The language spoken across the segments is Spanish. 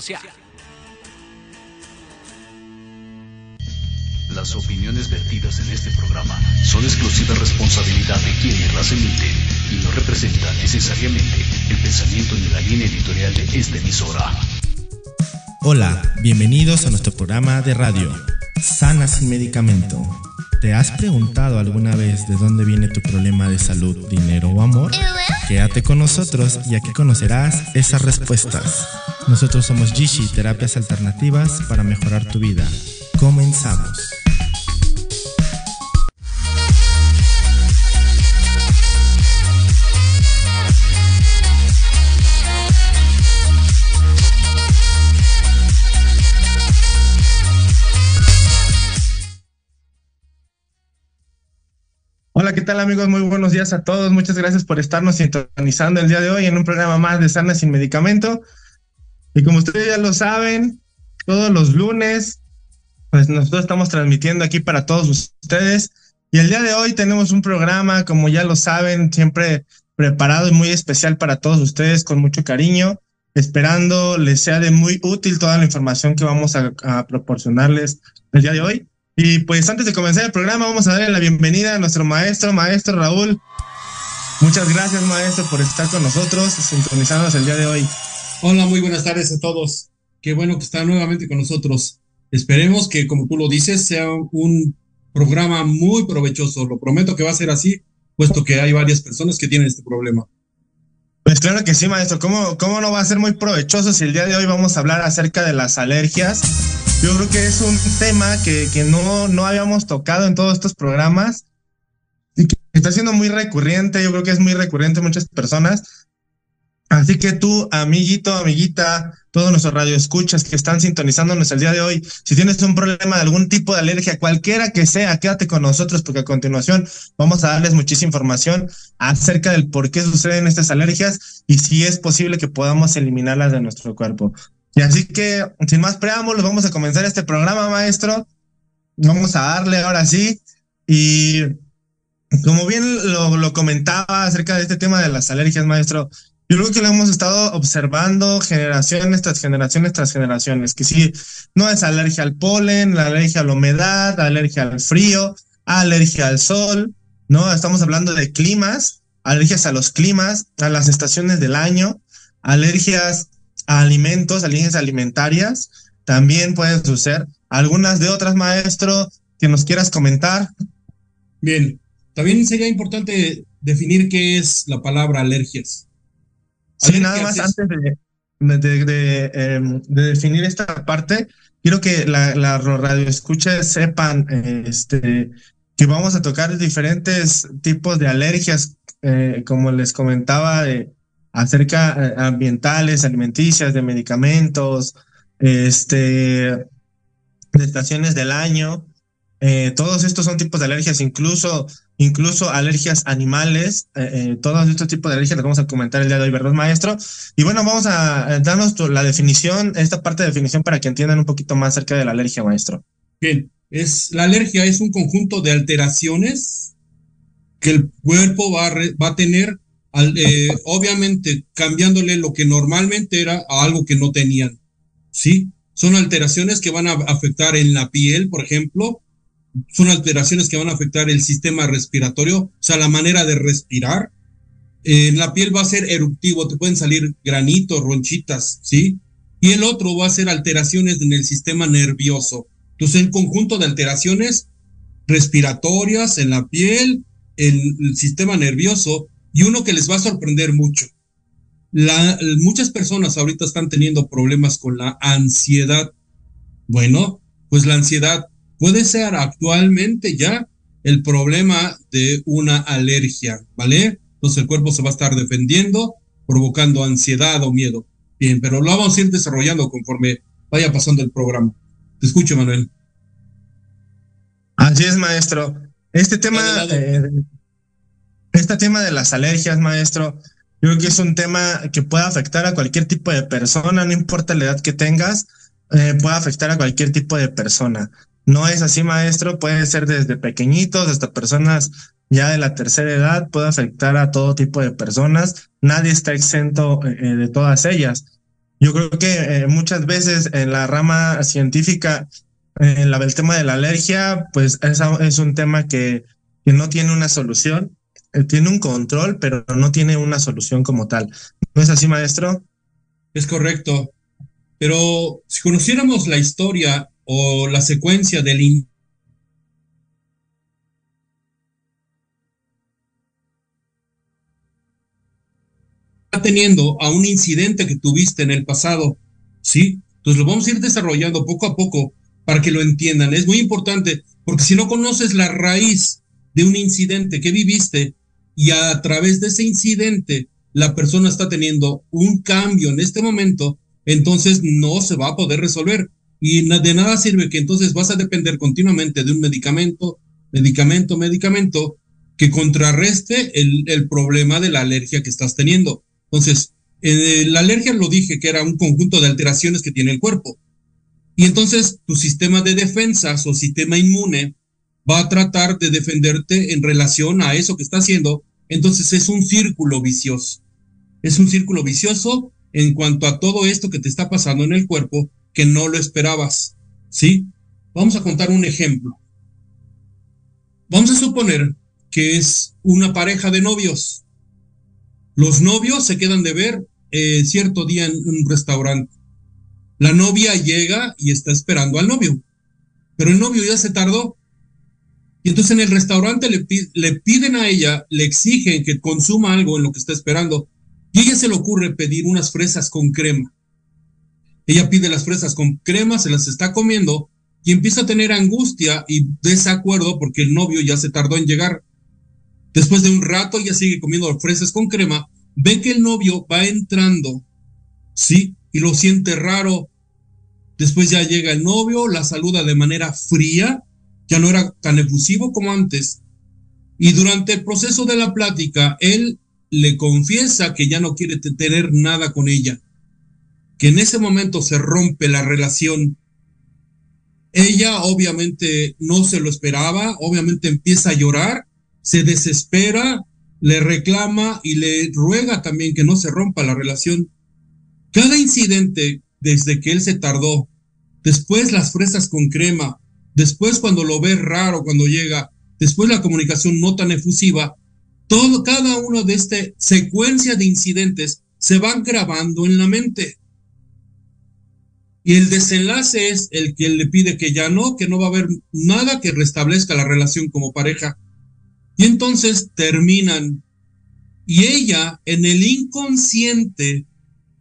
social. Las opiniones vertidas en este programa son exclusiva responsabilidad de quienes las emiten y no representan necesariamente el pensamiento ni la línea editorial de esta emisora. Hola, bienvenidos a nuestro programa de radio, Sana sin medicamento. ¿Te has preguntado alguna vez de dónde viene tu problema de salud, dinero o amor? Quédate con nosotros y aquí conocerás esas respuestas. Nosotros somos Gishi, terapias alternativas para mejorar tu vida. Comenzamos. ¿Qué tal amigos? Muy buenos días a todos. Muchas gracias por estarnos sintonizando el día de hoy en un programa más de Sana sin Medicamento. Y como ustedes ya lo saben, todos los lunes, pues nosotros estamos transmitiendo aquí para todos ustedes. Y el día de hoy tenemos un programa, como ya lo saben, siempre preparado y muy especial para todos ustedes, con mucho cariño, esperando les sea de muy útil toda la información que vamos a, a proporcionarles el día de hoy. Y pues antes de comenzar el programa, vamos a darle la bienvenida a nuestro maestro, maestro Raúl. Muchas gracias, maestro, por estar con nosotros, sintonizándonos el día de hoy. Hola, muy buenas tardes a todos. Qué bueno que están nuevamente con nosotros. Esperemos que, como tú lo dices, sea un programa muy provechoso. Lo prometo que va a ser así, puesto que hay varias personas que tienen este problema. Pues claro que sí, maestro. ¿Cómo, cómo no va a ser muy provechoso si el día de hoy vamos a hablar acerca de las alergias? Yo creo que es un tema que, que no, no habíamos tocado en todos estos programas y que está siendo muy recurrente. Yo creo que es muy recurrente en muchas personas. Así que tú, amiguito, amiguita, todos nuestros radioescuchas que están sintonizándonos el día de hoy, si tienes un problema de algún tipo de alergia, cualquiera que sea, quédate con nosotros porque a continuación vamos a darles muchísima información acerca del por qué suceden estas alergias y si es posible que podamos eliminarlas de nuestro cuerpo. Y así que, sin más preámbulos, vamos a comenzar este programa, maestro. Vamos a darle ahora sí. Y como bien lo, comentaba acerca de este tema de las alergias, maestro, yo creo que lo hemos estado observando generaciones tras generaciones tras generaciones, que sí, no es alergia al polen, alergia a la humedad, alergia al frío, alergia al sol, ¿no? Estamos hablando de climas, alergias a los climas, a las estaciones del año, alergias alimentos, alergias alimentarias, también pueden suceder. Algunas de otras, maestro, que nos quieras comentar. Bien, también sería importante definir qué es la palabra alergias. Sí, nada más antes de, de, de, em, de, definir esta parte, quiero que la, la radio escuche sepan este, que vamos a tocar diferentes tipos de alergias, eh, como les comentaba, de, acerca eh, ambientales, alimenticias, de medicamentos, este, de estaciones del año. Eh, todos estos son tipos de alergias, incluso, incluso alergias animales. Eh, todos estos tipos de alergias los vamos a comentar el día de hoy, ¿verdad, maestro? Y bueno, vamos a darnos la definición, esta parte de definición para que entiendan un poquito más acerca de la alergia, maestro. Bien, es, la alergia es un conjunto de alteraciones que el cuerpo va va a tener, eh, obviamente cambiándole lo que normalmente era a algo que no tenían. ¿Sí? Son alteraciones que van a afectar en la piel, por ejemplo, son alteraciones que van a afectar el sistema respiratorio, o sea, la manera de respirar. En la piel va a ser eruptivo, te pueden salir granitos, ronchitas, ¿sí? y el otro va a ser alteraciones en el sistema nervioso. Entonces, en conjunto de alteraciones respiratorias en la piel, en el sistema nervioso, y uno que les va a sorprender mucho. La, muchas personas ahorita están teniendo problemas con la ansiedad. Bueno, pues la ansiedad puede ser actualmente ya el problema de una alergia, ¿vale? Entonces el cuerpo se va a estar defendiendo, provocando ansiedad o miedo. Bien, pero lo vamos a ir desarrollando conforme vaya pasando el programa. Te escucho, Manuel. Así es, maestro. Este tema, eh, este tema de las alergias, maestro, yo creo que es un tema que puede afectar a cualquier tipo de persona, no importa la edad que tengas, eh, puede afectar a cualquier tipo de persona. No es así, maestro, puede ser desde pequeñitos hasta personas ya de la tercera edad, puede afectar a todo tipo de personas. Nadie está exento eh, de todas ellas. Yo creo que muchas veces en la rama científica eh, el tema de la alergia, pues es, es un tema que, que, no tiene una solución, eh, tiene un control, pero no tiene una solución como tal. ¿No es así, maestro? Es correcto. Pero si conociéramos la historia o la secuencia del teniendo a un incidente que tuviste en el pasado, ¿sí? Entonces lo vamos a ir desarrollando poco a poco para que lo entiendan. Es muy importante porque si no conoces la raíz de un incidente que viviste y a través de ese incidente la persona está teniendo un cambio en este momento, entonces no se va a poder resolver. Y de nada sirve que entonces vas a depender continuamente de un medicamento, medicamento, medicamento, que contrarreste el, el problema de la alergia que estás teniendo. Entonces, eh, la alergia lo dije que era un conjunto de alteraciones que tiene el cuerpo. Y entonces tu sistema de defensas o sistema inmune va a tratar de defenderte en relación a eso que está haciendo. Entonces es un círculo vicioso. Es un círculo vicioso en cuanto a todo esto que te está pasando en el cuerpo que no lo esperabas. ¿Sí? Vamos a contar un ejemplo. Vamos a suponer que es una pareja de novios. Los novios se quedan de ver eh, cierto día en un restaurante. La novia llega y está esperando al novio, pero el novio ya se tardó. Y entonces en el restaurante le, le piden a ella, le exigen que consuma algo en lo que está esperando. Y ella se le ocurre pedir unas fresas con crema. Ella pide las fresas con crema, se las está comiendo y empieza a tener angustia y desacuerdo porque el novio ya se tardó en llegar. Después de un rato ella sigue comiendo fresas con crema, ve que el novio va entrando, ¿sí? Y lo siente raro, Después ya llega el novio, la saluda de manera fría, ya no era tan efusivo como antes. Y durante el proceso de la plática, él le confiesa que ya no quiere tener nada con ella, que en ese momento se rompe la relación. Ella obviamente no se lo esperaba, obviamente empieza a llorar, se desespera, le reclama y le ruega también que no se rompa la relación. Cada incidente desde que él se tardó después las fresas con crema, después cuando lo ve raro cuando llega, después la comunicación no tan efusiva, todo, cada uno de esta secuencia de incidentes se van grabando en la mente. Y el desenlace es el que le pide que ya no, que no va a haber nada que restablezca la relación como pareja. Y entonces terminan. Y ella, en el inconsciente,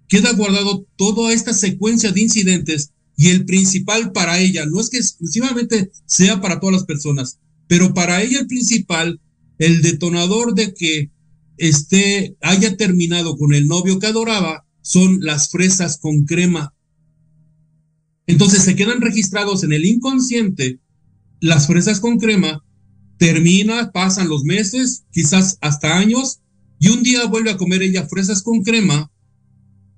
queda guardado toda esta secuencia de incidentes y el principal para ella, no es que exclusivamente sea para todas las personas, pero para ella el principal, el detonador de que esté, haya terminado con el novio que adoraba, son las fresas con crema. Entonces se quedan registrados en el inconsciente las fresas con crema, termina, pasan los meses, quizás hasta años, y un día vuelve a comer ella fresas con crema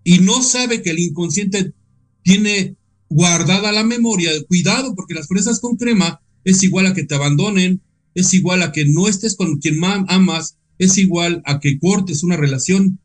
y no sabe que el inconsciente tiene guardada la memoria, cuidado, porque las fresas con crema es igual a que te abandonen, es igual a que no estés con quien amas, es igual a que cortes una relación.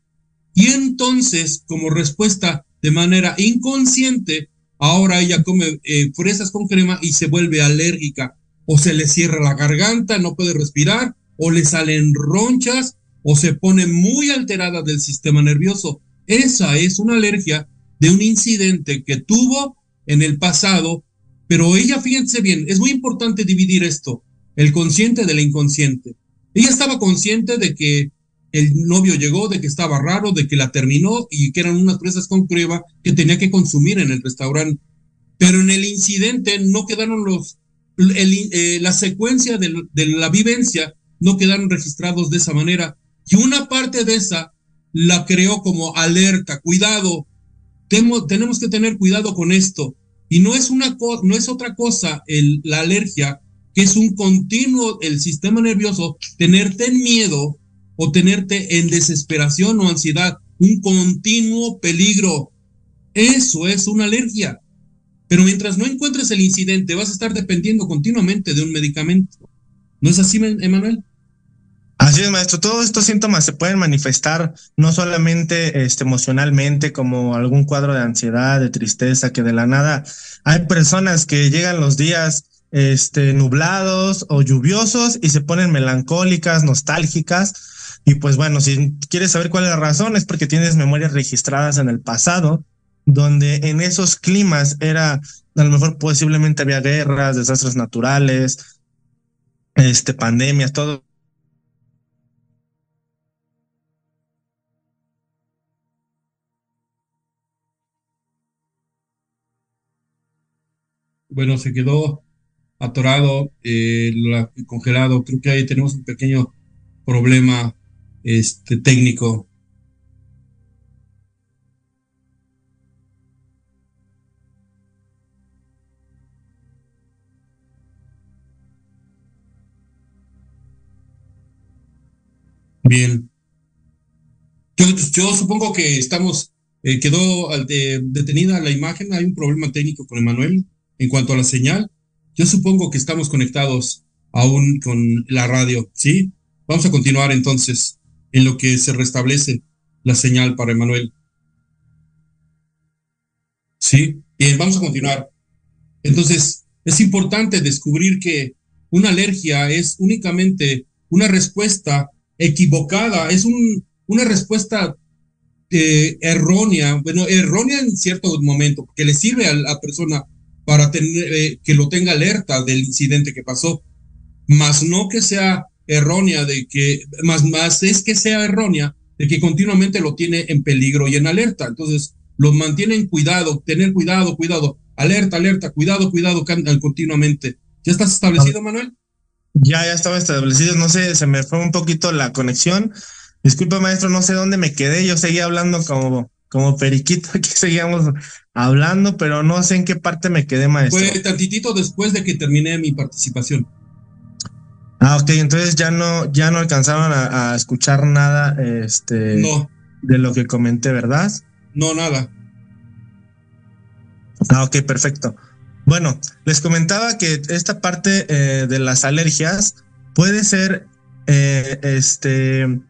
Y entonces, como respuesta de manera inconsciente, ahora ella come eh, fresas con crema y se vuelve alérgica, o se le cierra la garganta, no puede respirar, o le salen ronchas, o se pone muy alterada del sistema nervioso. Esa es una alergia de un incidente que tuvo en el pasado, pero ella, fíjense bien, es muy importante dividir esto, el consciente del inconsciente. Ella estaba consciente de que el novio llegó, de que estaba raro, de que la terminó y que eran unas presas con prueba que tenía que consumir en el restaurante. Pero en el incidente no quedaron los, eh, la secuencia de, la vivencia no quedaron registrados de esa manera. Y una parte de esa la creó como alerta, cuidado, tenemos que tener cuidado con esto. Y no es, una no es otra cosa la alergia, que es un continuo, el sistema nervioso, tenerte en miedo o tenerte en desesperación o ansiedad, un continuo peligro. Eso es una alergia. Pero mientras no encuentres el incidente, vas a estar dependiendo continuamente de un medicamento. ¿No es así, Emanuel? Así es, maestro. Todos estos síntomas se pueden manifestar no solamente este, emocionalmente, como algún cuadro de ansiedad, de tristeza, que de la nada hay personas que llegan los días este, nublados o lluviosos y se ponen melancólicas, nostálgicas. Y pues bueno, si quieres saber cuál es la razón, es porque tienes memorias registradas en el pasado, donde en esos climas era, a lo mejor posiblemente había guerras, desastres naturales, este, pandemias, todo bueno, se quedó atorado, eh, congelado. Creo que ahí tenemos un pequeño problema este, técnico. Bien. Yo, supongo que estamos, eh, quedó detenida la imagen, hay un problema técnico con Emanuel en cuanto a la señal. Yo supongo que estamos conectados aún con la radio, ¿sí? Vamos a continuar entonces en lo que se restablece la señal para Emanuel. Sí, bien, vamos a continuar. Entonces, es importante descubrir que una alergia es únicamente una respuesta equivocada, es un, una respuesta eh, errónea, bueno, errónea en cierto momento, que le sirve a la persona para tener, eh, que lo tenga alerta del incidente que pasó, más no que sea errónea de que, más, más es que sea errónea de que continuamente lo tiene en peligro y en alerta. Entonces, lo mantiene en cuidado, tener cuidado, cuidado, alerta, alerta, cuidado, cuidado continuamente. ¿Ya estás establecido, Manuel? Ya, ya estaba establecido. No sé, se me fue un poquito la conexión. Disculpa, maestro, no sé dónde me quedé. Yo seguía hablando como, como periquito, aquí seguíamos hablando, pero no sé en qué parte me quedé, maestro. Fue tantitito después de que terminé mi participación. Ah, ok, entonces ya no, ya no alcanzaron a, escuchar nada este, no. de lo que comenté, ¿verdad? No, nada. Ah, ok, perfecto. Bueno, les comentaba que esta parte eh, de las alergias puede ser, eh, este,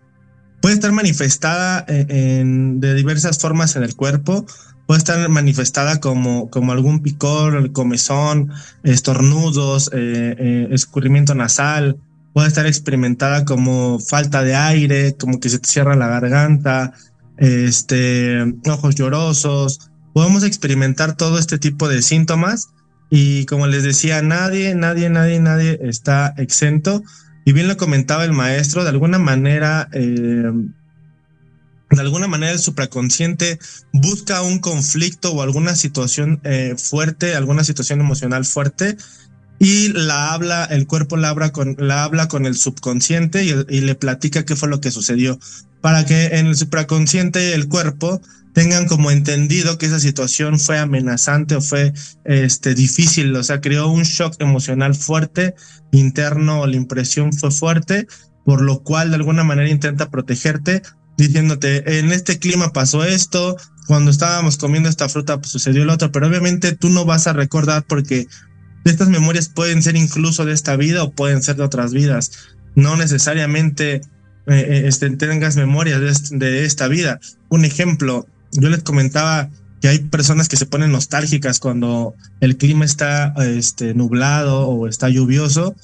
puede estar manifestada eh, en, de diversas formas en el cuerpo puede estar manifestada como, como algún picor, comezón, estornudos, eh, eh, escurrimiento nasal, puede estar experimentada como falta de aire, como que se te cierra la garganta, este, ojos llorosos. Podemos experimentar todo este tipo de síntomas y como les decía, nadie, nadie, nadie, nadie está exento. Y bien lo comentaba el maestro, de alguna manera eh, de alguna manera el supraconsciente busca un conflicto o alguna situación eh, fuerte, alguna situación emocional fuerte y la habla, el cuerpo la habla con, la habla con el subconsciente y, le platica qué fue lo que sucedió para que en el supraconsciente y el cuerpo tengan como entendido que esa situación fue amenazante o fue este, difícil, o sea, creó un shock emocional fuerte, interno, la impresión fue fuerte, por lo cual de alguna manera intenta protegerte diciéndote, en este clima pasó esto, cuando estábamos comiendo esta fruta pues, sucedió lo otro, pero obviamente tú no vas a recordar porque estas memorias pueden ser incluso de esta vida o pueden ser de otras vidas. No necesariamente eh, eh, este, tengas memorias de, esta vida. Un ejemplo, yo les comentaba que hay personas que se ponen nostálgicas cuando el clima está este, nublado o está lluvioso.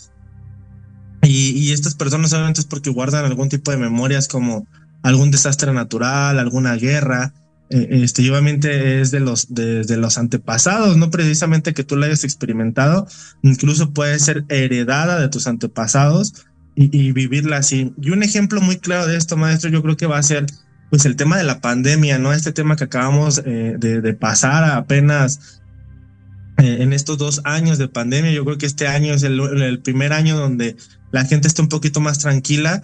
Y, y estas personas solamente es porque guardan algún tipo de memorias como algún desastre natural, alguna guerra, eh, este, obviamente es de los, de, los antepasados, no precisamente que tú la hayas experimentado, incluso puede ser heredada de tus antepasados y, vivirla así. Y un ejemplo muy claro de esto, maestro, yo creo que va a ser pues el tema de la pandemia, ¿no? Este tema que acabamos eh, de, pasar apenas eh, en estos dos años de pandemia, yo creo que este año es el primer año donde la gente está un poquito más tranquila,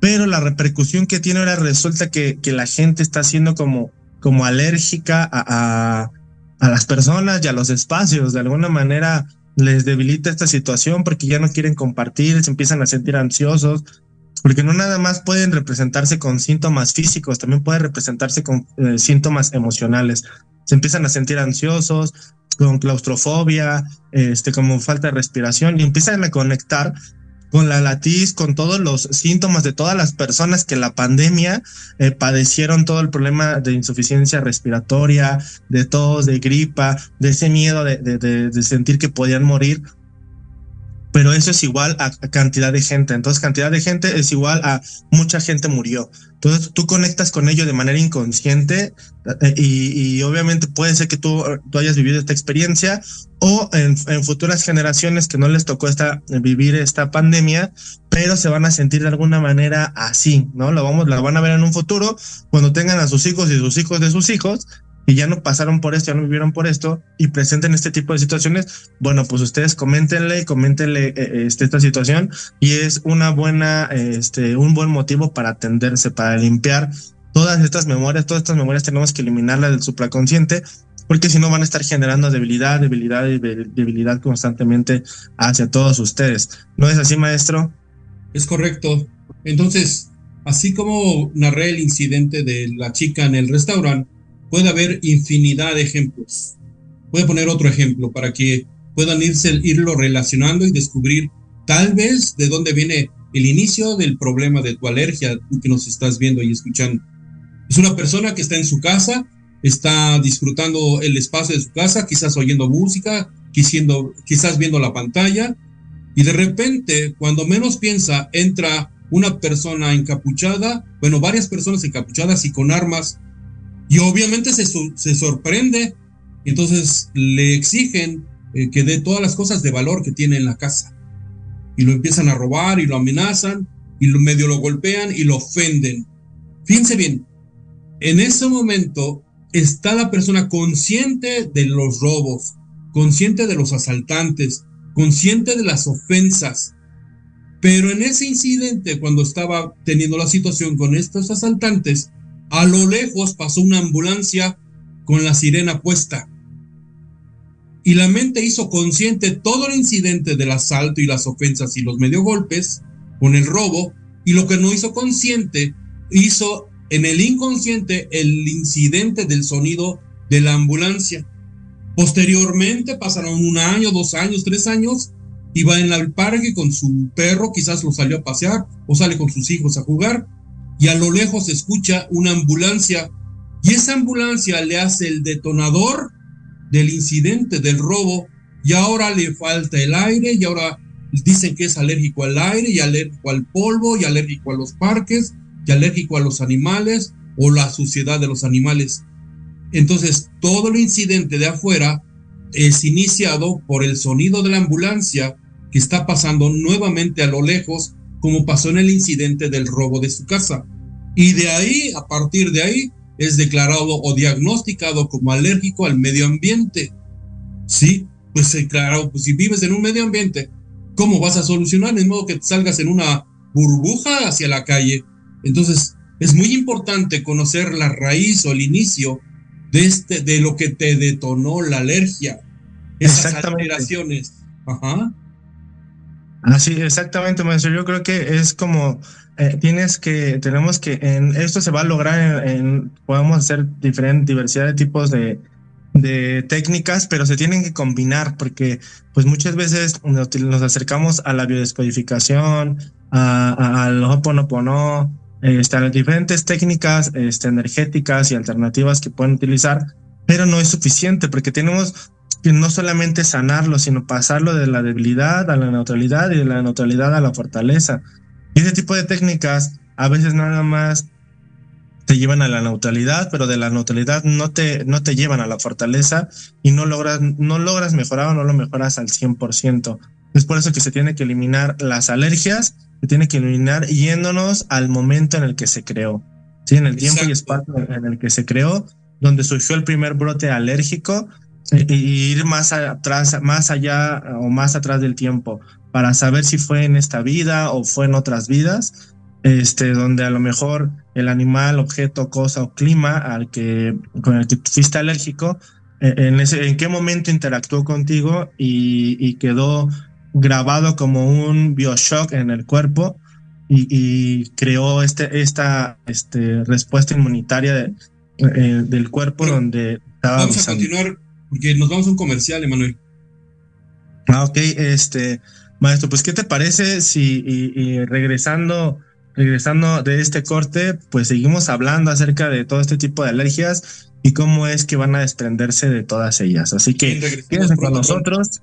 pero la repercusión que tiene ahora resulta que, que la gente está siendo como, como alérgica a, a, las personas y a los espacios. De alguna manera les debilita esta situación porque ya no quieren compartir, se empiezan a sentir ansiosos, porque no nada más pueden representarse con síntomas físicos, también puede representarse con eh, síntomas emocionales. Se empiezan a sentir ansiosos, con claustrofobia, este, como falta de respiración y empiezan a conectar con la latiz, con todos los síntomas de todas las personas que la pandemia eh, padecieron todo el problema de insuficiencia respiratoria, de tos, de gripa, de ese miedo de, de sentir que podían morir pero eso es igual a, cantidad de gente. Entonces, cantidad de gente es igual a mucha gente murió. Entonces, tú conectas con ello de manera inconsciente eh, y, obviamente puede ser que tú, tú hayas vivido esta experiencia o en, futuras generaciones que no les tocó esta, vivir esta pandemia, pero se van a sentir de alguna manera así, ¿no? Lo vamos, la van a ver en un futuro cuando tengan a sus hijos y sus hijos de sus hijos y ya no pasaron por esto, ya no vivieron por esto y presenten este tipo de situaciones, bueno, pues ustedes coméntenle, coméntenle eh, eh, este, esta situación y es una buena, este, un buen motivo para atenderse, para limpiar todas estas memorias, todas estas memorias tenemos que eliminarlas del supraconsciente porque si no van a estar generando debilidad, debilidad y debilidad constantemente hacia todos ustedes. ¿No es así, maestro? Es correcto. Entonces, así como narré el incidente de la chica en el restaurante, puede haber infinidad de ejemplos. Voy a poner otro ejemplo para que puedan irse, irlo relacionando y descubrir tal vez de dónde viene el inicio del problema de tu alergia, tú que nos estás viendo y escuchando. Es una persona que está en su casa, está disfrutando el espacio de su casa, quizás oyendo música, quizás viendo la pantalla, y de repente, cuando menos piensa, entra una persona encapuchada, bueno, varias personas encapuchadas y con armas y obviamente se, se sorprende, entonces le exigen eh, que dé todas las cosas de valor que tiene en la casa. Y lo empiezan a robar y lo amenazan y medio lo golpean y lo ofenden. Fíjense bien, en ese momento está la persona consciente de los robos, consciente de los asaltantes, consciente de las ofensas. Pero en ese incidente, cuando estaba teniendo la situación con estos asaltantes, a lo lejos pasó una ambulancia con la sirena puesta. Y la mente hizo consciente todo el incidente del asalto y las ofensas y los medio golpes con el robo. Y lo que no hizo consciente, hizo en el inconsciente el incidente del sonido de la ambulancia. Posteriormente pasaron un año, dos años, tres años, y va en el parque con su perro, quizás lo salió a pasear o sale con sus hijos a jugar y a lo lejos escucha una ambulancia y esa ambulancia le hace el detonador del incidente del robo y ahora le falta el aire y ahora dicen que es alérgico al aire y alérgico al polvo y alérgico a los parques alérgico a los animales o la suciedad de los animales. Entonces todo el incidente de afuera es iniciado por el sonido de la ambulancia que está pasando nuevamente a lo lejos como pasó en el incidente del robo de su casa. Y de ahí, a partir de ahí, es declarado o diagnosticado como alérgico al medio ambiente. Sí, pues claro, si vives en un medio ambiente, ¿cómo vas a solucionar? De modo que salgas en una burbuja hacia la calle. Entonces, es muy importante conocer la raíz o el inicio de, este, de lo que te detonó la alergia. Esas alteraciones. Ajá. Así, exactamente, maestro. Yo creo que es como eh, tienes que, tenemos que, en esto se va a lograr, en, podemos hacer diferente diversidad de tipos de, de técnicas, pero se tienen que combinar porque pues muchas veces nos, acercamos a la biodescodificación, al Hoponopono, a las diferentes técnicas este, energéticas y alternativas que pueden utilizar, pero no es suficiente porque tenemos que no solamente sanarlo, sino pasarlo de la debilidad a la neutralidad y de la neutralidad a la fortaleza. Y ese tipo de técnicas a veces nada más te llevan a la neutralidad, pero de la neutralidad no te, no te llevan a la fortaleza y no logras, no logras mejorar o no lo mejoras al 100%. Es por eso que se tiene que eliminar las alergias, se tiene que eliminar yéndonos al momento en el que se creó, ¿sí? en el tiempo y espacio en el que se creó, donde surgió el primer brote alérgico, y ir más atrás, más allá o más atrás del tiempo para saber si fue en esta vida o fue en otras vidas, este, donde a lo mejor el animal, objeto, cosa o clima al que con el que fuiste alérgico, eh, en, ese, en qué momento interactuó contigo y, quedó grabado como un bioshock en el cuerpo y, creó este, esta este, respuesta inmunitaria eh, del cuerpo donde estaba. Vamos a continuar porque nos vamos a un comercial, Emanuel. Ah, ok, este, maestro, pues, ¿qué te parece si y, regresando, regresando de este corte, pues seguimos hablando acerca de todo este tipo de alergias y cómo es que van a desprenderse de todas ellas? Así que quédense con nosotros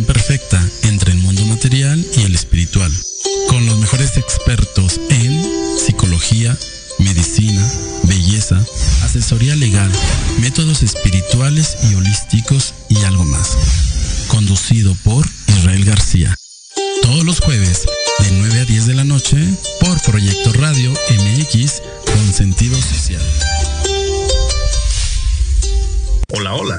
Perfecta entre el mundo material y el espiritual. Con los mejores expertos en psicología, medicina, belleza, asesoría legal, métodos espirituales y holísticos y algo más. Conducido por Israel García. Todos los jueves de 9 a 10 de la noche por Proyecto Radio MX con sentido social. Hola, hola.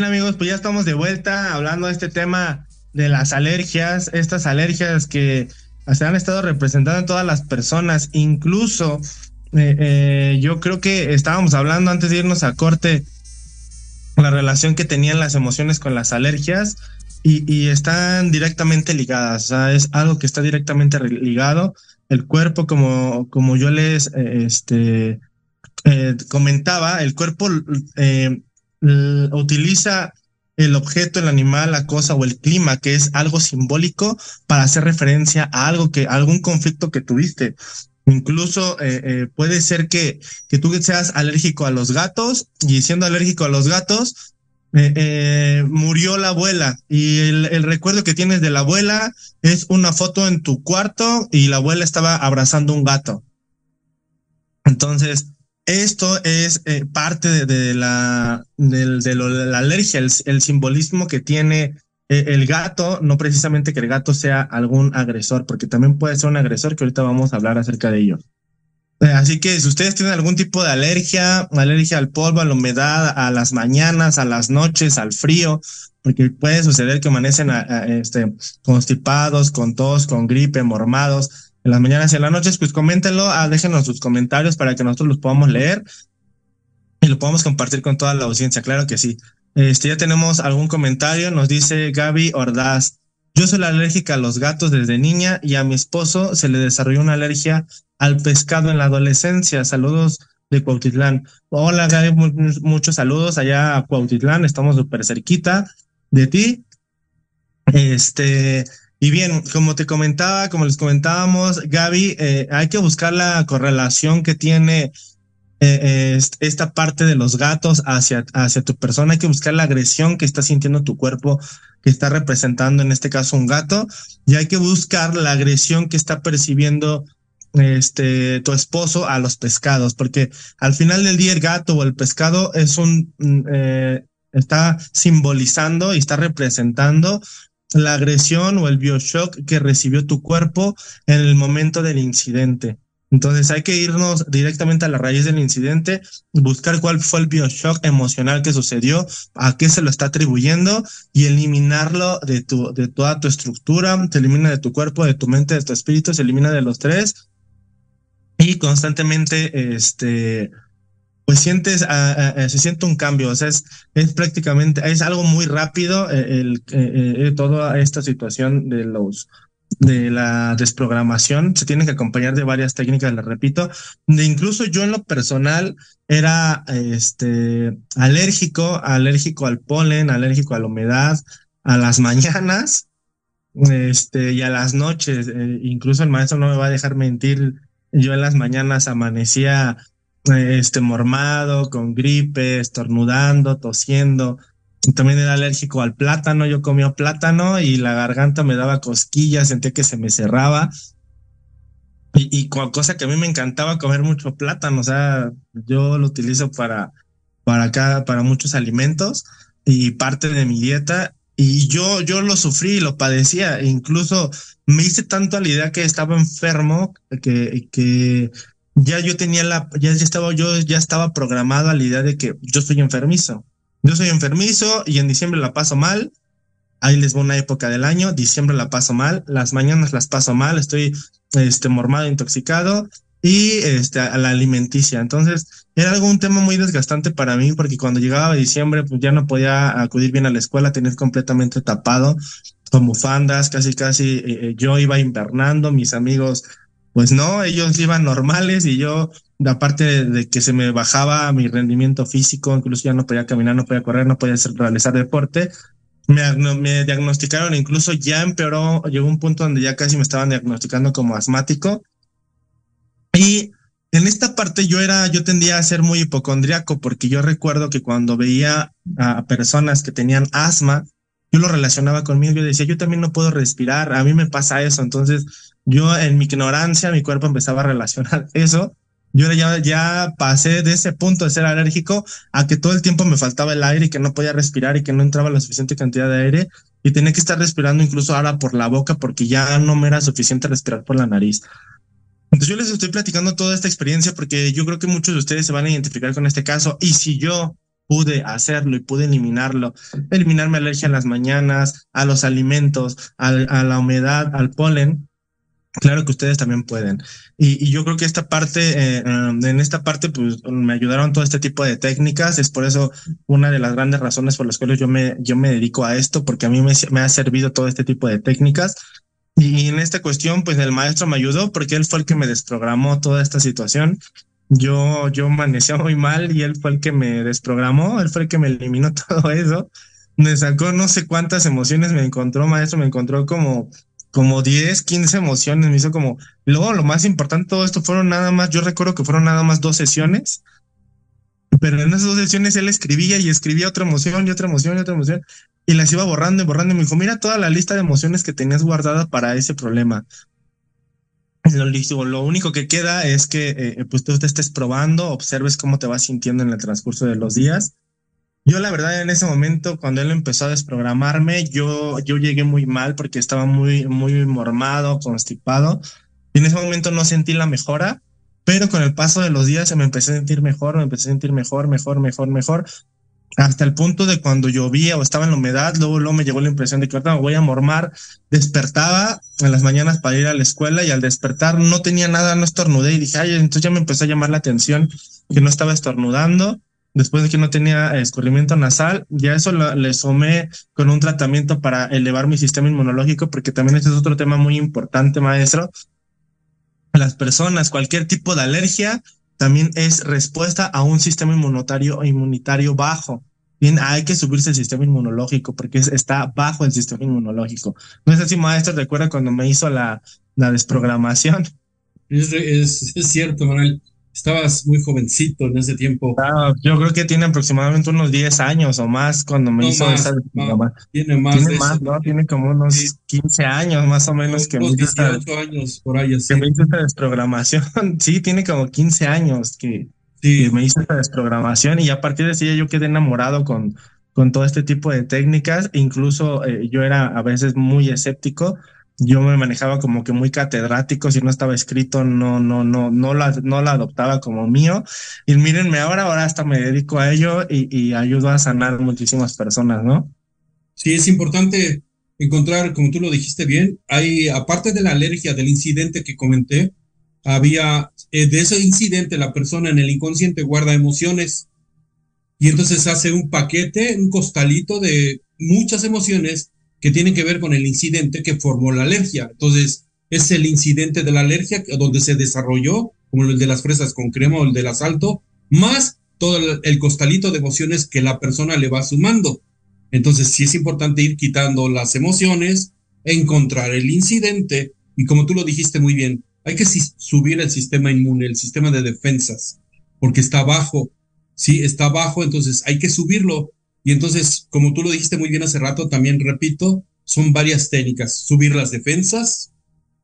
Bien amigos, pues ya estamos de vuelta hablando de este tema de las alergias, estas alergias que se han estado representando en todas las personas, incluso eh, eh, yo creo que estábamos hablando antes de irnos a corte la relación que tenían las emociones con las alergias y, están directamente ligadas, o sea, es algo que está directamente ligado. El cuerpo, como, como yo les eh, este, comentaba, el cuerpo utiliza el objeto, el animal, la cosa o el clima, que es algo simbólico para hacer referencia a algo que, algún conflicto que tuviste. Incluso eh, eh, puede ser que, que tú seas alérgico a los gatos y siendo alérgico a los gatos, eh, murió la abuela y el, recuerdo que tienes de la abuela es una foto en tu cuarto y la abuela estaba abrazando un gato. Entonces, esto es eh, parte de, la, de, la alergia, el, simbolismo que tiene eh, el gato, no precisamente que el gato sea algún agresor, porque también puede ser un agresor que ahorita vamos a hablar acerca de ello. Eh, así que si ustedes tienen algún tipo de alergia, alergia al polvo, a la humedad, a las mañanas, a las noches, al frío, porque puede suceder que amanecen este, constipados, con tos, con gripe, mormados en las mañanas y en las noches, pues coméntenlo, ah, déjenos sus comentarios para que nosotros los podamos leer y lo podamos compartir con toda la audiencia, claro que sí. Este, ya tenemos algún comentario, nos dice Gaby Ordaz. Yo soy alérgica a los gatos desde niña y a mi esposo se le desarrolló una alergia al pescado en la adolescencia. Saludos de Cuautitlán. Hola Gaby, muchos saludos allá a Cuautitlán, estamos súper cerquita de ti. Este, y bien, como te comentaba, como les comentábamos, Gaby, eh, hay que buscar la correlación que tiene eh, esta parte de los gatos hacia, hacia tu persona. Hay que buscar la agresión que está sintiendo tu cuerpo, que está representando en este caso un gato, y hay que buscar la agresión que está percibiendo este tu esposo a los pescados, porque al final del día el gato o el pescado es un mm, eh, está simbolizando y está representando la agresión o el bioshock que recibió tu cuerpo en el momento del incidente. Entonces hay que irnos directamente a la raíz del incidente, buscar cuál fue el bioshock emocional que sucedió, a qué se lo está atribuyendo y eliminarlo de tu, de toda tu estructura, se elimina de tu cuerpo, de tu mente, de tu espíritu, se elimina de los tres y constantemente, este, pues sientes, se siente un cambio, o sea, es, es prácticamente, es algo muy rápido eh, eh, eh, toda esta situación de los de la desprogramación se tiene que acompañar de varias técnicas, les repito. Incluso yo en lo personal era este alérgico, alérgico al polen, alérgico a la humedad, a las mañanas, este, y a las noches. Eh, incluso el maestro no me va a dejar mentir. Yo en las mañanas amanecía este mormado, con gripe, estornudando, tosiendo. También era alérgico al plátano, yo comía plátano y la garganta me daba cosquillas, sentía que se me cerraba. Y, y cosa que a mí me encantaba comer mucho plátano, o sea, yo lo utilizo para, para acá, para muchos alimentos y parte de mi dieta. Y yo, yo lo sufrí lo padecía. Incluso me hice tanto a la idea que estaba enfermo que, que ya yo tenía la, ya, ya estaba, yo ya estaba programado a la idea de que yo soy enfermizo. Yo soy enfermizo y en diciembre la paso mal. Ahí les va una época del año, diciembre la paso mal, las mañanas las paso mal, estoy este mormado, intoxicado y este a la alimenticia. Entonces, era algo un tema muy desgastante para mí porque cuando llegaba diciembre pues ya no podía acudir bien a la escuela, tenía completamente tapado con bufandas, casi casi eh, eh, yo iba invernando, mis amigos pues no, ellos iban normales y yo, aparte de que se me bajaba mi rendimiento físico, incluso ya no podía caminar, no podía correr, no podía hacer, realizar deporte, me, me diagnosticaron, incluso ya empeoró, llegó un punto donde ya casi me estaban diagnosticando como asmático. Y en esta parte yo era, yo tendía a ser muy hipocondriaco porque yo recuerdo que cuando veía a personas que tenían asma, yo lo relacionaba conmigo, yo decía, yo también no puedo respirar, a mí me pasa eso, entonces yo en mi ignorancia, mi cuerpo empezaba a relacionar eso. Yo ya, ya pasé de ese punto de ser alérgico a que todo el tiempo me faltaba el aire y que no podía respirar y que no entraba la suficiente cantidad de aire y tenía que estar respirando incluso ahora por la boca porque ya no me era suficiente respirar por la nariz. Entonces yo les estoy platicando toda esta experiencia porque yo creo que muchos de ustedes se van a identificar con este caso y si yo pude hacerlo y pude eliminarlo, eliminar mi alergia a las mañanas, a los alimentos, a la humedad, al polen, Claro que ustedes también pueden. Y, yo creo que esta parte, eh, um, en esta parte, pues me ayudaron todo este tipo de técnicas. Es por eso una de las grandes razones por las cuales yo me, yo me dedico a esto, porque a mí me, ha servido todo este tipo de técnicas. Y en esta cuestión, pues el maestro me ayudó porque él fue el que me desprogramó toda esta situación. Yo, yo amanecía muy mal y él fue el que me desprogramó, él fue el que me eliminó todo eso. Me sacó no sé cuántas emociones me encontró, maestro, me encontró como como 10, 15 emociones, me hizo como, luego lo más importante todo esto fueron nada más, yo recuerdo que fueron nada más dos sesiones, pero en esas dos sesiones él escribía y escribía otra emoción y otra emoción y otra emoción y las iba borrando y borrando y me dijo, mira toda la lista de emociones que tenías guardada para ese problema. Lo, lo único que queda es que eh, pues tú te estés probando, observes cómo te vas sintiendo en el transcurso de los días Yo la verdad en ese momento cuando él empezó a desprogramarme, yo, yo llegué muy mal porque estaba muy, muy mormado, constipado. Y en ese momento no sentí la mejora, pero con el paso de los días me empecé a sentir mejor, me empecé a sentir mejor, mejor, mejor, mejor. Hasta el punto de cuando llovía o estaba en la humedad, luego, luego me llegó la impresión de que ahorita me voy a mormar. Despertaba en las mañanas para ir a la escuela y al despertar no tenía nada, no estornudé y dije, ay, entonces ya me empezó a llamar la atención que no estaba estornudando después de que no tenía escurrimiento nasal, ya eso lo, le sumé con un tratamiento para elevar mi sistema inmunológico, porque también ese es otro tema muy importante, maestro. Las personas, cualquier tipo de alergia, también es respuesta a un sistema inmunitario, inmunitario bajo. Bien, hay que subirse el sistema inmunológico porque está bajo el sistema inmunológico. No sé si maestro recuerda cuando me hizo la, desprogramación. Es, es, es cierto, Manuel. Estabas muy jovencito en ese tiempo. Ah, yo creo que tiene aproximadamente unos 10 años o más cuando me hizo esa Tiene más. Tiene más, ¿no? Tiene como unos 15 años más o menos que me hizo esta, años por ahí Que me hizo esta desprogramación. sí, tiene como 15 años que, que, me hizo esta desprogramación y a partir de ese yo quedé enamorado con, con todo este tipo de técnicas. Incluso eh, yo era a veces muy escéptico yo me manejaba como que muy catedrático, si no estaba escrito, no, no, no, no la, no la adoptaba como mío. Y mírenme ahora, ahora hasta me dedico a ello y, y ayudo a sanar muchísimas personas, ¿no? Sí, es importante encontrar, como tú lo dijiste bien, hay, aparte de la alergia, del incidente que comenté, había, eh, de ese incidente, la persona en el inconsciente guarda emociones y entonces hace un paquete, un costalito de muchas emociones que tiene que ver con el incidente que formó la alergia. Entonces, es el incidente de la alergia donde se desarrolló, como el de las fresas con crema o el del asalto, más todo el, costalito de emociones que la persona le va sumando. Entonces, sí es importante ir quitando las emociones, encontrar el incidente y como tú lo dijiste muy bien, hay que subir el sistema inmune, el sistema de defensas, porque está bajo. Sí, está bajo, entonces hay que subirlo y entonces, como tú lo dijiste muy bien hace rato, también repito, son varias técnicas. Subir las defensas,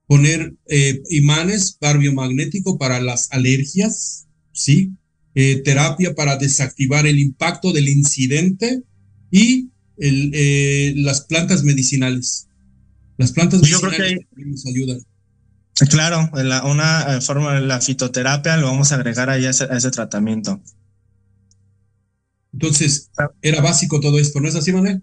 poner eh, imanes barbiomagnético para las alergias, ¿sí? Eh, terapia para desactivar el impacto del incidente y el, eh, las plantas medicinales. Las plantas medicinales nos ayudan. Claro, la, una forma de la fitoterapia lo vamos a agregar ahí a ese tratamiento. Entonces, era básico todo esto, ¿no es así, Manuel?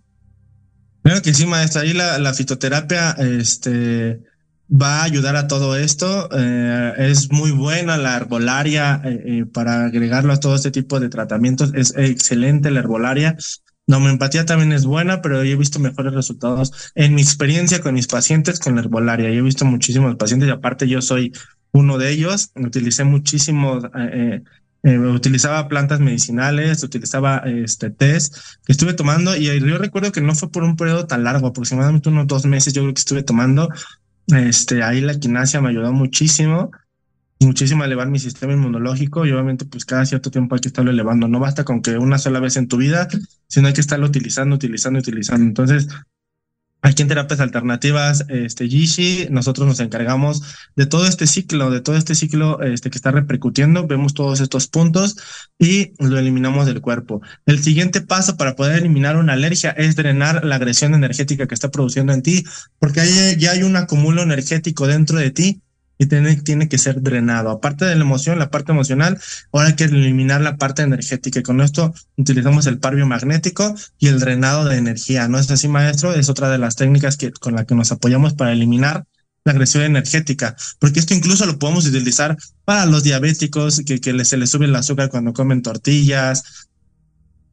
Claro que sí, maestra. Ahí la, la fitoterapia este, va a ayudar a todo esto. Eh, es muy buena la herbolaria eh, eh, para agregarlo a todo este tipo de tratamientos. Es excelente la herbolaria. La homeopatía también es buena, pero yo he visto mejores resultados en mi experiencia con mis pacientes con la herbolaria. Yo he visto muchísimos pacientes y aparte yo soy uno de ellos. Utilicé muchísimo eh, utilizaba plantas medicinales, utilizaba este test que estuve tomando y yo recuerdo que no fue por un periodo tan largo, aproximadamente unos dos meses yo creo que estuve tomando. Este, ahí la quinasia me ayudó muchísimo, muchísimo a elevar mi sistema inmunológico y obviamente pues cada cierto tiempo hay que estarlo elevando. No basta con que una sola vez en tu vida, sino hay que estarlo utilizando, utilizando, utilizando. Entonces, Aquí en Terapias Alternativas, este Gishi, nosotros nos encargamos de todo este ciclo, de todo este ciclo este, que está repercutiendo, vemos todos estos puntos y lo eliminamos del cuerpo. El siguiente paso para poder eliminar una alergia es drenar la agresión energética que está produciendo en ti, porque ahí ya hay un acumulo energético dentro de ti y tiene, tiene que ser drenado. Aparte de la emoción, la parte emocional, ahora hay que eliminar la parte energética. Con esto utilizamos el par biomagnético y el drenado de energía. ¿No es así, maestro? Es otra de las técnicas que, con la que nos apoyamos para eliminar la agresión energética, porque esto incluso lo podemos utilizar para los diabéticos que, que se les sube el azúcar cuando comen tortillas,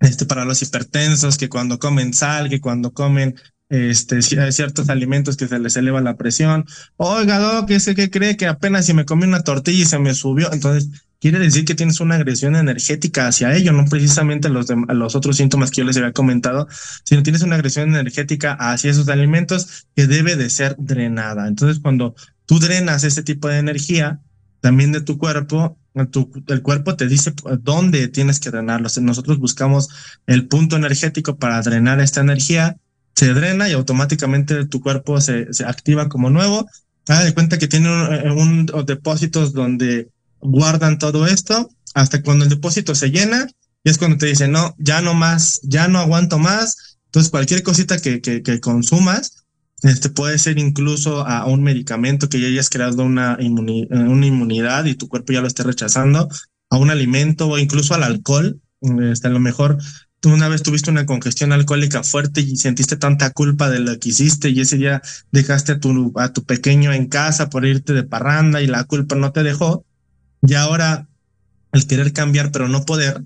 este, para los hipertensos que cuando comen sal, que cuando comen este, ciertos alimentos que se les eleva la presión. Oiga, Doc, ese que cree que apenas si me comí una tortilla y se me subió. Entonces, quiere decir que tienes una agresión energética hacia ello, no precisamente los, los otros síntomas que yo les había comentado, sino tienes una agresión energética hacia esos alimentos que debe de ser drenada. Entonces, cuando tú drenas ese tipo de energía, también de tu cuerpo, el cuerpo te dice dónde tienes que drenarlo. Nosotros buscamos el punto energético para drenar esta energía se drena y automáticamente tu cuerpo se, se activa como nuevo. Haga de cuenta que tiene un, depósitos donde guardan todo esto hasta cuando el depósito se llena, y es cuando te dicen, no, ya no más, ya no aguanto más. Entonces, cualquier cosita que, que, consumas, este puede ser incluso a un medicamento que ya hayas creado una, una inmunidad y tu cuerpo ya lo esté rechazando, a un alimento o incluso al alcohol. Este, a lo mejor tú una vez tuviste una congestión alcohólica fuerte y sentiste tanta culpa de lo que hiciste y ese día dejaste a tu, a tu pequeño en casa por irte de parranda y la culpa no te dejó. Y ahora el querer cambiar pero no poder,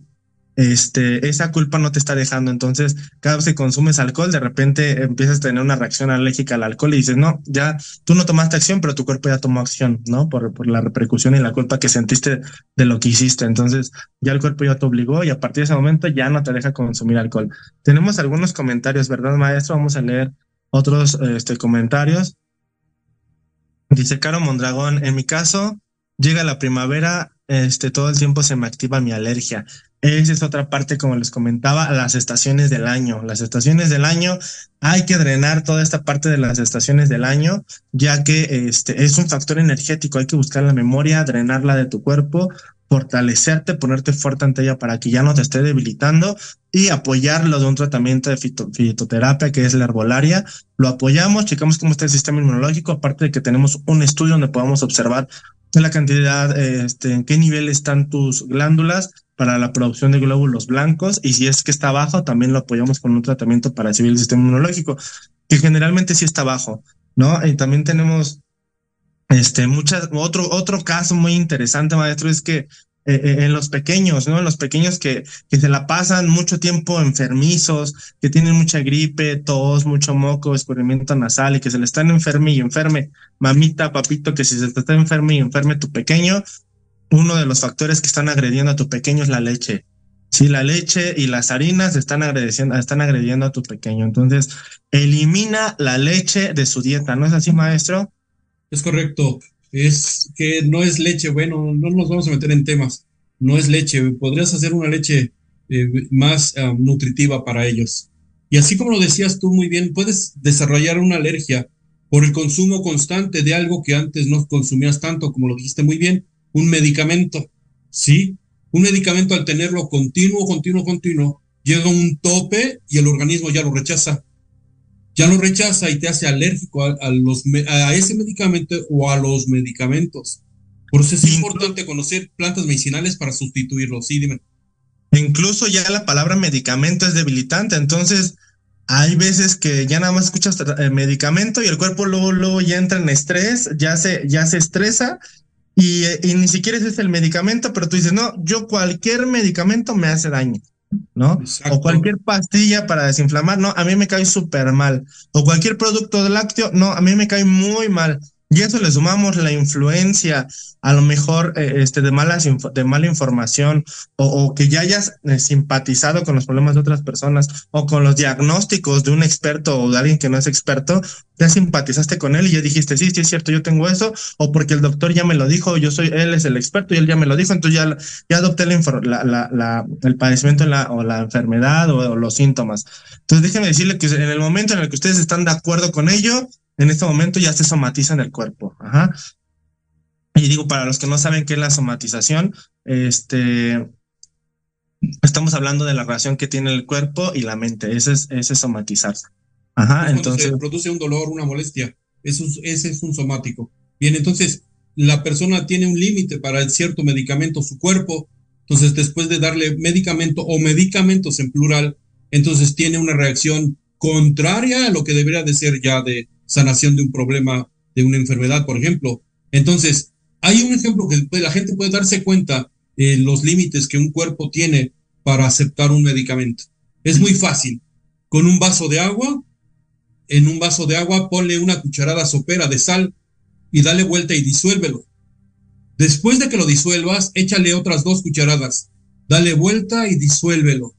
este, esa culpa no te está dejando. Entonces, cada vez que consumes alcohol, de repente empiezas a tener una reacción alérgica al alcohol y dices, no, ya tú no tomaste acción, pero tu cuerpo ya tomó acción, ¿no? Por, por la repercusión y la culpa que sentiste de lo que hiciste. Entonces, ya el cuerpo ya te obligó y a partir de ese momento ya no te deja consumir alcohol. Tenemos algunos comentarios, ¿verdad, maestro? Vamos a leer otros este, comentarios. Dice Caro Mondragón, en mi caso, llega la primavera, este, todo el tiempo se me activa mi alergia. Esa es otra parte, como les comentaba, las estaciones del año. Las estaciones del año, hay que drenar toda esta parte de las estaciones del año, ya que este es un factor energético. Hay que buscar la memoria, drenarla de tu cuerpo, fortalecerte, ponerte fuerte ante ella para que ya no te esté debilitando y apoyarlo de un tratamiento de fitoterapia que es la herbolaria. Lo apoyamos, checamos cómo está el sistema inmunológico, aparte de que tenemos un estudio donde podamos observar la cantidad, este, en qué nivel están tus glándulas para la producción de glóbulos blancos y si es que está bajo, también lo apoyamos con un tratamiento para civil el sistema inmunológico, que generalmente sí está bajo, ¿no? Y también tenemos este, muchas, otro, otro caso muy interesante, maestro, es que eh, eh, en los pequeños, ¿no? En los pequeños que, que se la pasan mucho tiempo enfermizos, que tienen mucha gripe, tos, mucho moco, escurrimiento nasal y que se le están enferme y enferme, mamita, papito, que si se te está enferme y enferme tu pequeño, uno de los factores que están agrediendo a tu pequeño es la leche. Sí, la leche y las harinas están agrediendo, están agrediendo a tu pequeño. Entonces, elimina la leche de su dieta, ¿no es así, maestro? Es correcto es que no es leche, bueno, no nos vamos a meter en temas, no es leche, podrías hacer una leche eh, más ah, nutritiva para ellos. Y así como lo decías tú muy bien, puedes desarrollar una alergia por el consumo constante de algo que antes no consumías tanto, como lo dijiste muy bien, un medicamento, ¿sí? Un medicamento al tenerlo continuo, continuo, continuo, llega a un tope y el organismo ya lo rechaza ya lo rechaza y te hace alérgico a, los, a ese medicamento o a los medicamentos. Por eso es importante conocer plantas medicinales para sustituirlos. Sí, dime. Incluso ya la palabra medicamento es debilitante, entonces hay veces que ya nada más escuchas el medicamento y el cuerpo luego, luego ya entra en estrés, ya se, ya se estresa y, y ni siquiera es el medicamento, pero tú dices, no, yo cualquier medicamento me hace daño. ¿no? O cualquier pastilla para desinflamar, no, a mí me cae súper mal. O cualquier producto de lácteo, no, a mí me cae muy mal. Y eso le sumamos la influencia, a lo mejor eh, este, de, malas de mala información, o, que ya hayas eh, simpatizado con los problemas de otras personas, o con los diagnósticos de un experto o de alguien que no es experto, ya simpatizaste con él y ya dijiste, sí, sí es cierto, yo tengo eso, o porque el doctor ya me lo dijo, yo soy, él es el experto y él ya me lo dijo, entonces ya, ya adopté la, la, el padecimiento o la enfermedad o, o los síntomas. Entonces déjenme decirle que en el momento en el que ustedes están de acuerdo con ello, en este momento ya se somatiza en el cuerpo. Ajá. Y digo, para los que no saben qué es la somatización, este, estamos hablando de la relación que tiene el cuerpo y la mente. Ese es, ese somatizarse. Ajá, entonces. Se produce un dolor, una molestia. Eso, ese es un somático. Bien, entonces, la persona tiene un límite para cierto medicamento, su cuerpo. Entonces, después de darle medicamento o medicamentos en plural, entonces tiene una reacción contraria a lo que debería de ser ya de sanación de un problema, de una enfermedad, por ejemplo. Entonces, hay un ejemplo que la gente puede darse cuenta de los límites que un cuerpo tiene para aceptar un medicamento. Es muy fácil. Con un vaso de agua, en un vaso de agua ponle una cucharada sopera de sal y dale vuelta y disuélvelo. Después de que lo disuelvas, échale otras dos cucharadas, dale vuelta y disuélvelo.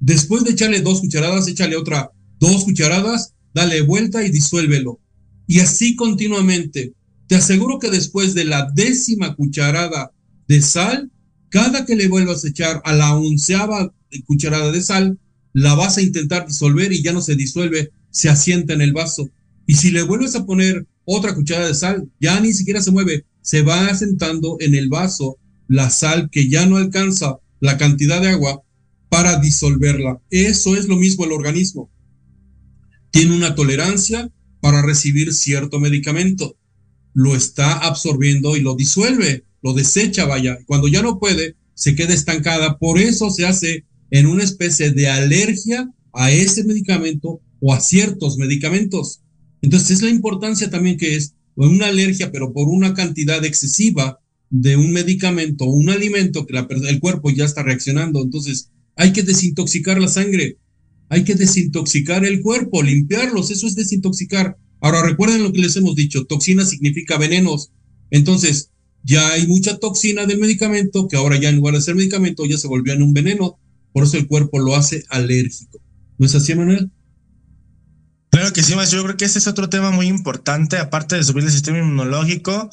Después de echarle dos cucharadas, échale otra dos cucharadas dale vuelta y disuélvelo. Y así continuamente. Te aseguro que después de la décima cucharada de sal, cada que le vuelvas a echar a la onceava cucharada de sal, la vas a intentar disolver y ya no se disuelve, se asienta en el vaso. Y si le vuelves a poner otra cucharada de sal, ya ni siquiera se mueve, se va asentando en el vaso la sal que ya no alcanza la cantidad de agua para disolverla. Eso es lo mismo el organismo. Tiene una tolerancia para recibir cierto medicamento. Lo está absorbiendo y lo disuelve, lo desecha, vaya. Cuando ya no puede, se queda estancada. Por eso se hace en una especie de alergia a ese medicamento o a ciertos medicamentos. Entonces es la importancia también que es una alergia, pero por una cantidad excesiva de un medicamento o un alimento que el cuerpo ya está reaccionando. Entonces hay que desintoxicar la sangre, hay que desintoxicar el cuerpo, limpiarlos, eso es desintoxicar. Ahora recuerden lo que les hemos dicho, toxina significa venenos. Entonces, ya hay mucha toxina del medicamento que ahora ya en lugar de ser medicamento ya se volvió en un veneno, por eso el cuerpo lo hace alérgico. ¿No es así, Manuel? Claro que sí, Yo creo que ese es otro tema muy importante, aparte de subir el sistema inmunológico,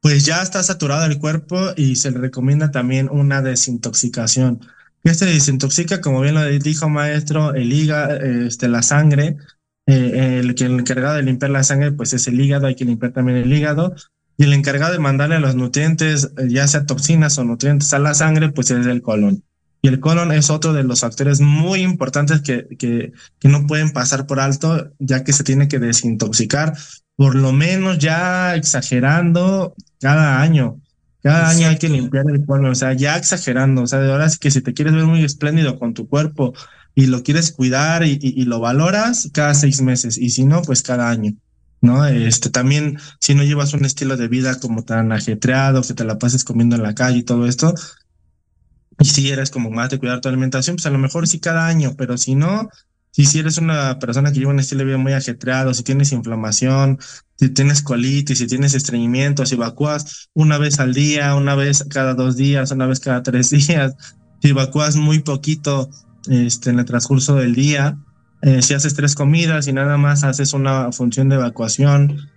pues ya está saturado el cuerpo y se le recomienda también una desintoxicación. Que se desintoxica, como bien lo dijo maestro, el hígado, este, la sangre. Eh, el, el encargado de limpiar la sangre, pues es el hígado, hay que limpiar también el hígado. Y el encargado de mandarle los nutrientes, ya sea toxinas o nutrientes a la sangre, pues es el colon. Y el colon es otro de los factores muy importantes que, que, que no pueden pasar por alto, ya que se tiene que desintoxicar, por lo menos ya exagerando cada año. Cada año hay que limpiar el colon, o sea, ya exagerando, o sea, de ahora sí que si te quieres ver muy espléndido con tu cuerpo y lo quieres cuidar y, y, y lo valoras cada seis meses, y si no, pues cada año. ¿no? Este, también, si no llevas un estilo de vida como tan ajetreado, que te la pases comiendo en la calle y todo esto, y si eres como más de cuidar tu alimentación, pues a lo mejor sí cada año, pero si no, si, si eres una persona que lleva un estilo de vida muy ajetreado, si tienes inflamación, si tienes colitis, si tienes estreñimiento, si evacúas una vez al día, una vez cada dos días, una vez cada tres días, si evacúas muy poquito este, en el transcurso del día, eh, si haces tres comidas y nada más haces una función de evacuación,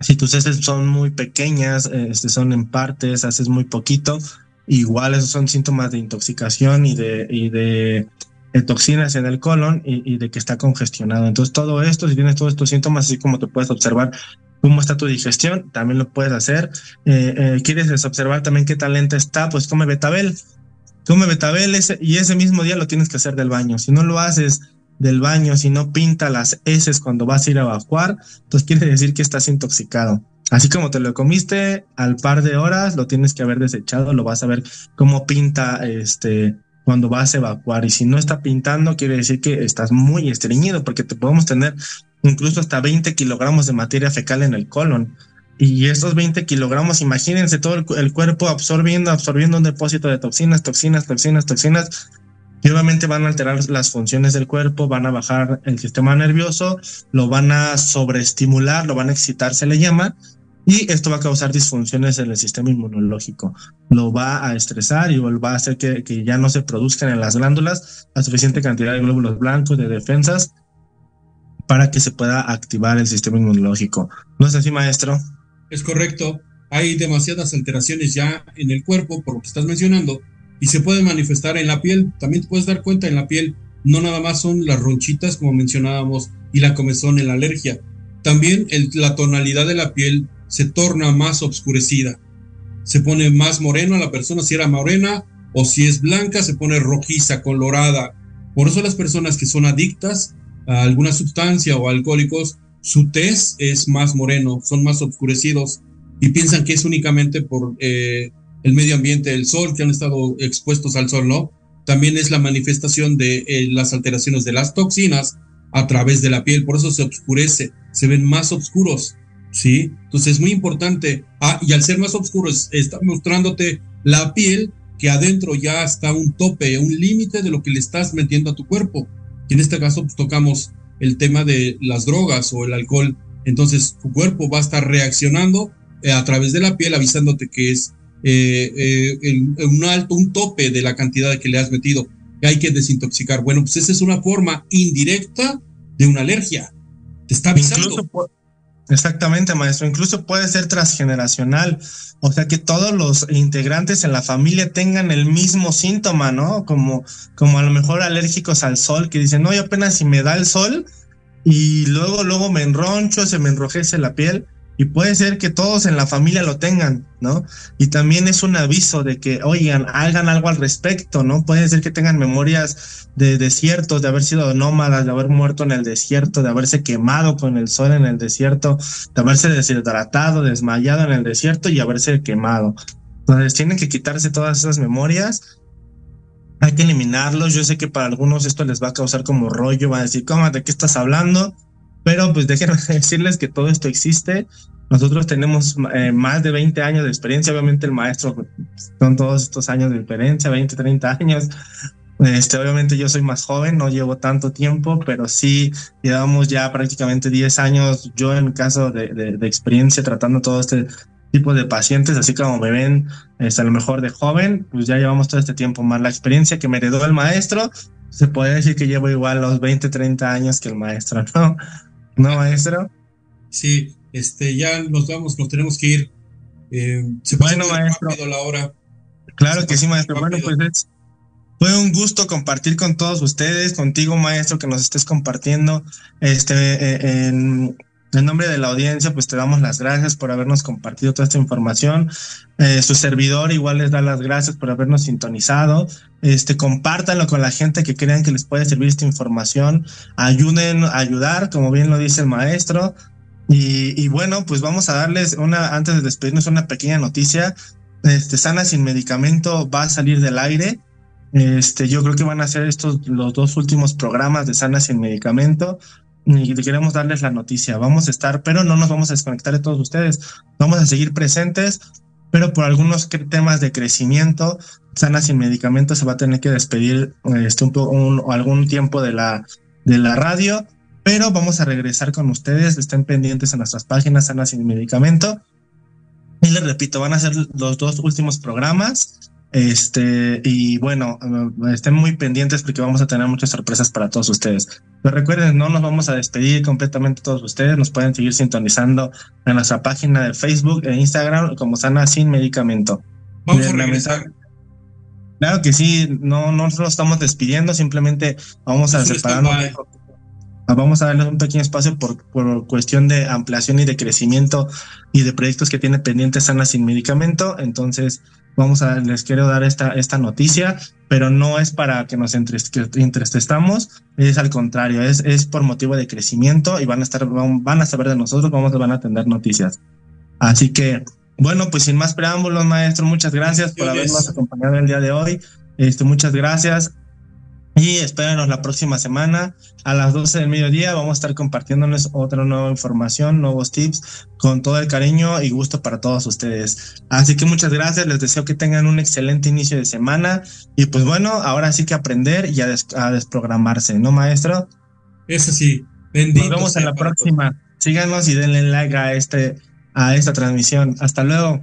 si tus heces son muy pequeñas, este, son en partes, haces muy poquito, igual esos son síntomas de intoxicación y de, y de, toxinas en el colon y, de que está congestionado. Entonces todo esto, si tienes todos estos síntomas, así como te puedes observar cómo está tu digestión, también lo puedes hacer. Eh, eh, ¿Quieres observar también qué tan está? Pues come betabel. Come betabel y ese mismo día lo tienes que hacer del baño. Si no lo haces del baño, si no pinta las heces cuando vas a ir a evacuar, entonces quiere decir que estás intoxicado. Así como te lo comiste, al par de horas lo tienes que haber desechado, lo vas a ver cómo pinta este cuando vas a evacuar. Y si no está pintando, quiere decir que estás muy estreñido, porque te podemos tener incluso hasta 20 kilogramos de materia fecal en el colon. Y estos 20 kilogramos, imagínense todo el, cuerpo absorbiendo, absorbiendo un depósito de toxinas, toxinas, toxinas, toxinas, y obviamente van a alterar las funciones del cuerpo, van a bajar el sistema nervioso, lo van a sobreestimular, lo van a excitar, se le llama, y esto va a causar disfunciones en el sistema inmunológico. Lo va a estresar y va a hacer que, ya no se produzcan en las glándulas la suficiente cantidad de glóbulos blancos, de defensas, para que se pueda activar el sistema inmunológico. ¿No es así, maestro? Es correcto. Hay demasiadas alteraciones ya en el cuerpo, por lo que estás mencionando, y se puede manifestar en la piel. También te puedes dar cuenta en la piel, no nada más son las ronchitas, como mencionábamos, y la comezón en la alergia. También la tonalidad de la piel se torna más obscurecida. Se pone más moreno a la persona, si era morena o si es blanca, se pone rojiza, colorada. Por eso las personas que son adictas a alguna sustancia o alcohólicos, su tez es más moreno, son más oscurecidos y piensan que es únicamente por eh, el medio ambiente, el sol, que han estado expuestos al sol, ¿no? También es la manifestación de eh, las alteraciones de las toxinas a través de la piel, por eso se oscurece, se ven más oscuros. ¿Sí? Entonces es muy importante. Ah, y al ser más oscuro, está mostrándote la piel que adentro ya está un tope, un límite de lo que le estás metiendo a tu cuerpo. Y en este caso, pues tocamos el tema de las drogas o el alcohol. Entonces, tu cuerpo va a estar reaccionando eh, a través de la piel, avisándote que es eh, eh, un alto, un tope de la cantidad que le has metido, que hay que desintoxicar. Bueno, pues esa es una forma indirecta de una alergia. Te está avisando. Exactamente, maestro. Incluso puede ser transgeneracional. O sea, que todos los integrantes en la familia tengan el mismo síntoma, ¿no? Como, como a lo mejor alérgicos al sol, que dicen, no, yo apenas si me da el sol y luego, luego me enroncho, se me enrojece la piel. Y puede ser que todos en la familia lo tengan, ¿no? Y también es un aviso de que, oigan, hagan algo al respecto, ¿no? Puede ser que tengan memorias de desiertos, de haber sido nómadas, de haber muerto en el desierto, de haberse quemado con el sol en el desierto, de haberse deshidratado, desmayado en el desierto y haberse quemado. Entonces tienen que quitarse todas esas memorias hay que eliminarlos. Yo sé que para algunos esto les va a causar como rollo, van a decir, ¿cómo? ¿De qué estás hablando? Pero pues déjenme decirles que todo esto existe. Nosotros tenemos eh, más de 20 años de experiencia. Obviamente el maestro pues, son todos estos años de experiencia, 20, 30 años. Este, obviamente yo soy más joven, no llevo tanto tiempo, pero sí llevamos ya prácticamente 10 años yo en caso de, de, de experiencia tratando todo este tipo de pacientes, así como me ven este, a lo mejor de joven, pues ya llevamos todo este tiempo más la experiencia que me heredó el maestro, se puede decir que llevo igual los 20, 30 años que el maestro, ¿no? ¿No, maestro? Sí, este, ya nos vamos, nos tenemos que ir. Eh, se bueno, maestro. la hora. Claro que sí, maestro. Bueno, pues es, fue un gusto compartir con todos ustedes, contigo, maestro, que nos estés compartiendo este, eh, en, en nombre de la audiencia, pues te damos las gracias por habernos compartido toda esta información. Eh, su servidor igual les da las gracias por habernos sintonizado. Este, compártanlo con la gente que crean que les puede servir esta información. Ayuden a ayudar, como bien lo dice el maestro. Y, bueno, pues vamos a darles una, antes de despedirnos, una pequeña noticia. Este, Sana sin medicamento va a salir del aire. Este, yo creo que van a ser estos los dos últimos programas de Sana sin medicamento y queremos darles la noticia. Vamos a estar, pero no nos vamos a desconectar de todos ustedes. Vamos a seguir presentes, pero por algunos temas de crecimiento, Sana sin medicamentos se va a tener que despedir este, algún tiempo de la, de la radio, pero vamos a regresar con ustedes. Estén pendientes en nuestras páginas Sana sin medicamento. Y les repito, van a ser los dos últimos programas. Este, y bueno, estén muy pendientes porque vamos a tener muchas sorpresas para todos ustedes. Pero recuerden, no nos vamos a despedir completamente todos ustedes. Nos pueden seguir sintonizando en nuestra página de Facebook e Instagram como Sana Sin Medicamento. Vamos a regresar. Claro que sí, no, no nos estamos despidiendo, simplemente vamos a separarnos. Vamos a darles un pequeño espacio por, por, cuestión de ampliación y de crecimiento y de proyectos que tiene pendientes Sana Sin Medicamento. Entonces, vamos a, les quiero dar esta, esta noticia, pero no es para que nos entristezcamos, es al contrario, es, es por motivo de crecimiento y van a estar, van, van a saber de nosotros, vamos, van a tener noticias. Así que, bueno, pues sin más preámbulos, maestro, muchas gracias por habernos acompañado el día de hoy. Este, muchas gracias. Y espérenos la próxima semana a las 12 del mediodía. Vamos a estar compartiéndoles otra nueva información, nuevos tips, con todo el cariño y gusto para todos ustedes. Así que muchas gracias. Les deseo que tengan un excelente inicio de semana. Y pues bueno, ahora sí que aprender y a, des a desprogramarse, ¿no, maestro? Eso sí. Bendito Nos vemos en la próxima. Síganos y denle like a, este, a esta transmisión. Hasta luego.